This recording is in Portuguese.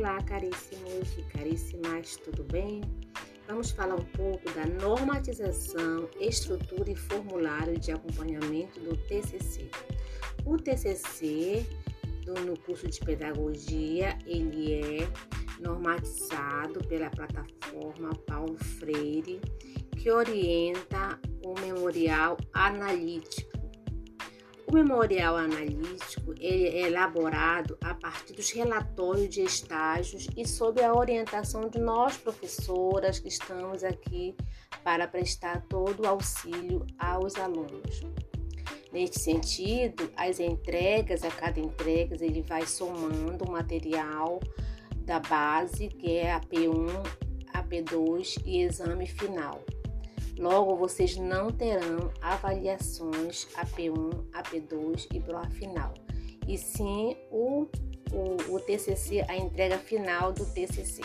caríssimos e caríssimas, tudo bem? Vamos falar um pouco da normatização, estrutura e formulário de acompanhamento do TCC. O TCC, do, no curso de pedagogia, ele é normatizado pela plataforma Paulo Freire, que orienta o memorial analítico o memorial analítico é elaborado a partir dos relatórios de estágios e sob a orientação de nós professoras que estamos aqui para prestar todo o auxílio aos alunos. Neste sentido, as entregas, a cada entrega, ele vai somando o material da base, que é a P1, a P2 e exame final. Logo, vocês não terão avaliações AP1, AP2 e prova final, e sim o, o, o TCC, a entrega final do TCC.